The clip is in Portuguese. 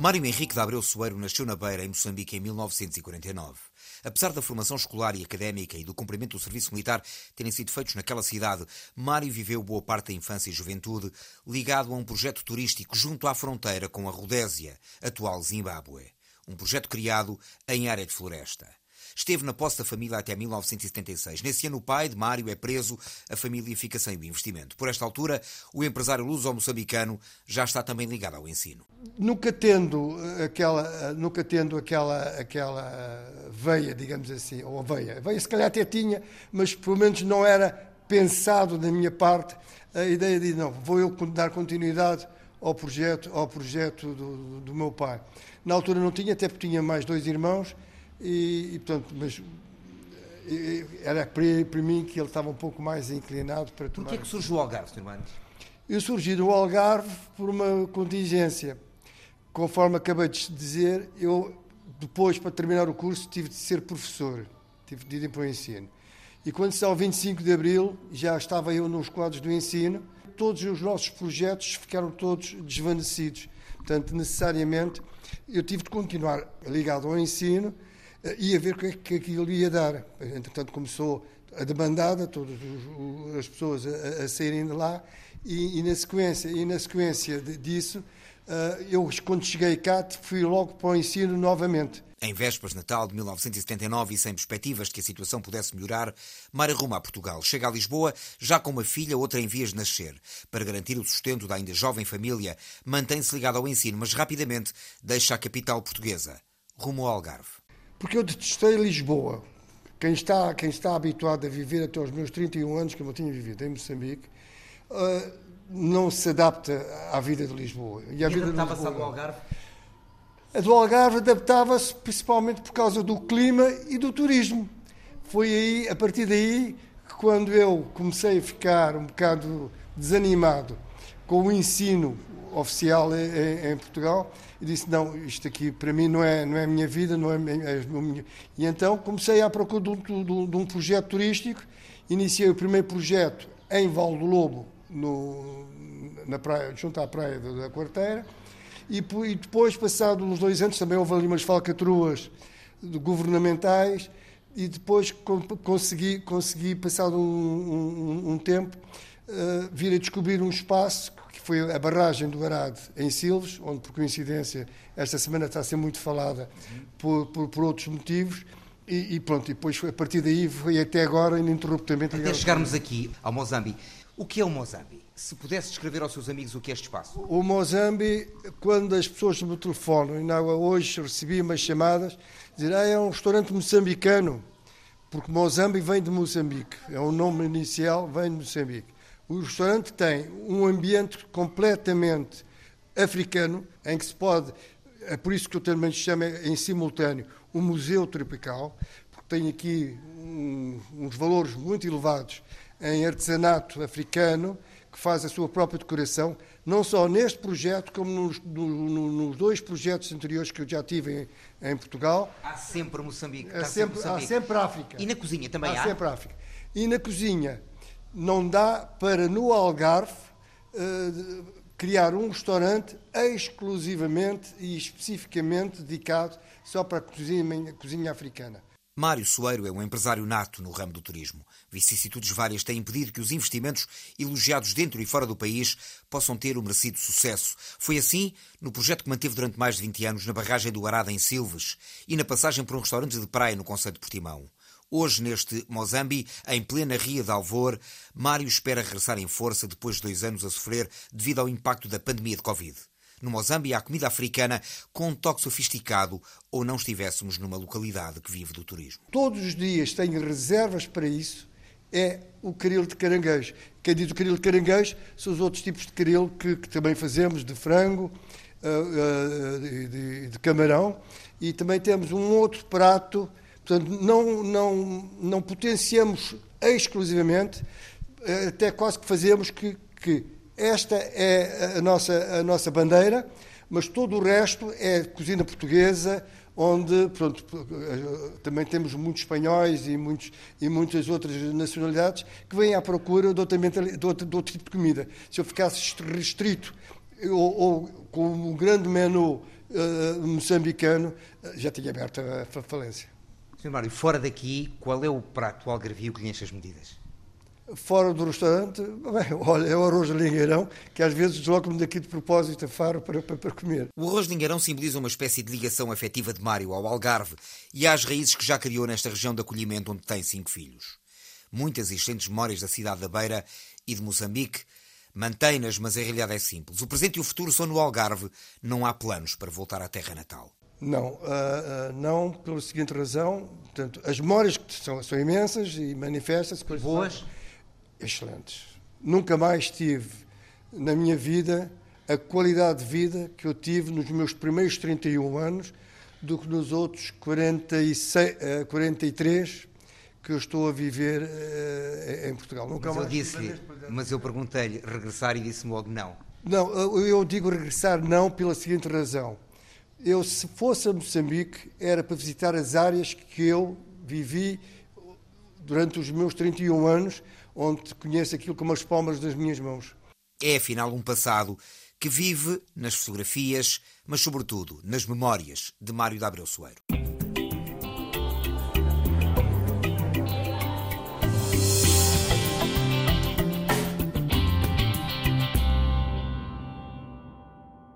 Mário Henrique de Abreu Soeiro nasceu na Beira, em Moçambique, em 1949. Apesar da formação escolar e académica e do cumprimento do serviço militar terem sido feitos naquela cidade, Mário viveu boa parte da infância e juventude ligado a um projeto turístico junto à fronteira com a Rodésia, atual Zimbábue. Um projeto criado em área de floresta. Esteve na posse da família até 1976. Nesse ano, o pai de Mário é preso, a família fica sem o investimento. Por esta altura, o empresário luso-moçambicano já está também ligado ao ensino. Nunca tendo aquela, nunca tendo aquela, aquela veia, digamos assim, ou veia. Veia se calhar até tinha, mas pelo menos não era pensado da minha parte a ideia de, não, vou eu dar continuidade ao projeto, ao projeto do, do meu pai. Na altura não tinha, até porque tinha mais dois irmãos, e, e portanto, mas era para, mim que ele estava um pouco mais inclinado para tomar. Porquê é que surgiu o Algarve, Sr. Eu surgi no Algarve por uma contingência. Conforme acabei de dizer, eu depois, para terminar o curso, tive de ser professor, tive de ir para o ensino. E quando ao 25 de Abril, já estava eu nos quadros do ensino, todos os nossos projetos ficaram todos desvanecidos. Portanto, necessariamente, eu tive de continuar ligado ao ensino, e a ver o que é que aquilo ia dar. Entretanto, começou a demandada, todas as pessoas a, a saírem de lá, e, e, na sequência, e na sequência disso, uh, eu, quando cheguei cá, fui logo para o ensino novamente. Em vésperas de Natal de 1979 e sem perspectivas de que a situação pudesse melhorar, Mara ruma a Portugal. Chega a Lisboa, já com uma filha, outra em vias de nascer. Para garantir o sustento da ainda jovem família, mantém-se ligada ao ensino, mas rapidamente deixa a capital portuguesa. Rumo ao Algarve porque eu detestei Lisboa. Quem está, quem está habituado a viver até os meus 31 anos, como eu tinha vivido em Moçambique, uh, não se adapta à vida de Lisboa. E, e adaptava-se ao Algarve? A do Algarve adaptava-se principalmente por causa do clima e do turismo. Foi aí, a partir daí, que quando eu comecei a ficar um bocado desanimado com o ensino oficial em, em Portugal, e disse, não, isto aqui para mim não é, não é a minha vida, não é, é minha... E então comecei à procura de um, de um, projeto turístico, iniciei o primeiro projeto em Val do Lobo, no, na praia, junto à praia da, da Quarteira, e, e, depois, passados uns dois anos, também houve ali umas falcatruas governamentais, e depois consegui, consegui passado um, um, um tempo, uh, vir a descobrir um espaço que foi a barragem do Arade em Silves, onde, por coincidência, esta semana está a ser muito falada por, por, por outros motivos. E, e, pronto, e depois a partir daí foi até agora ininterruptamente. Até chegarmos aqui ao Mozambique. O que é o Mozambique? Se pudesse descrever aos seus amigos o que é este espaço. O Mozambique, quando as pessoas me telefonam, ainda hoje recebi umas chamadas, dizer ah, é um restaurante moçambicano, porque Mozambique vem de Moçambique, é o nome inicial, vem de Moçambique. O restaurante tem um ambiente completamente africano, em que se pode, é por isso que eu também chamo em simultâneo o Museu Tropical, porque tem aqui um, uns valores muito elevados em artesanato africano, que faz a sua própria decoração, não só neste projeto, como nos, no, nos dois projetos anteriores que eu já tive em, em Portugal. Há sempre Moçambique. Há sempre, Moçambique. há sempre África. E na cozinha também há? Há sempre África. E na cozinha não dá para no Algarve uh, criar um restaurante exclusivamente e especificamente dedicado só para a cozinha, cozinha africana. Mário Soeiro é um empresário nato no ramo do turismo. Vicissitudes várias têm impedido que os investimentos elogiados dentro e fora do país possam ter o merecido sucesso. Foi assim no projeto que manteve durante mais de 20 anos na barragem do Arada em Silves e na passagem por um restaurante de praia no Conselho de Portimão. Hoje, neste Mozambique, em plena Ria de Alvor, Mário espera regressar em força depois de dois anos a sofrer devido ao impacto da pandemia de Covid. No Mozambique há comida africana com um toque sofisticado ou não estivéssemos numa localidade que vive do turismo. Todos os dias tenho reservas para isso. É o caril de caranguejo. Quem diz o caril de caranguejo são os outros tipos de caril que, que também fazemos, de frango, uh, uh, de, de, de camarão. E também temos um outro prato Portanto, não, não, não potenciamos exclusivamente, eh, até quase que fazemos que, que esta é a nossa, a nossa bandeira, mas todo o resto é cozinha portuguesa, onde pronto, eh, também temos muitos espanhóis e, muitos, e muitas outras nacionalidades que vêm à procura de outro, de outro, de outro tipo de comida. Se eu ficasse restrito ou, ou com um grande menu uh, moçambicano, já tinha aberto a falência. Sr. Mário, fora daqui, qual é o prato algarvio que lhe enche as medidas? Fora do restaurante, bem, olha, é o arroz de lingueirão, que às vezes desloco-me daqui de propósito a Faro para, para, para, comer. O arroz de lingueirão simboliza uma espécie de ligação afetiva de Mário ao Algarve e às raízes que já criou nesta região de acolhimento onde tem cinco filhos. Muitas e excelentes memórias da cidade da Beira e de Moçambique mantém-nas, mas a realidade é simples. O presente e o futuro são no Algarve, não há planos para voltar à terra natal. Não, uh, uh, não pela seguinte razão, portanto, as memórias são, são imensas e manifestam-se. Boas? excelentes. Nunca mais tive na minha vida a qualidade de vida que eu tive nos meus primeiros 31 anos do que nos outros 46, 43 eh, que eu estou a viver uh, em Portugal. Nunca mas eu disse mas eu perguntei-lhe regressar e disse-me logo não. Não, eu digo regressar não pela seguinte razão. Eu, se fosse a Moçambique, era para visitar as áreas que eu vivi durante os meus 31 anos, onde conheço aquilo como as palmas das minhas mãos. É afinal um passado que vive nas fotografias, mas sobretudo nas memórias de Mário da Abreu Soeiro.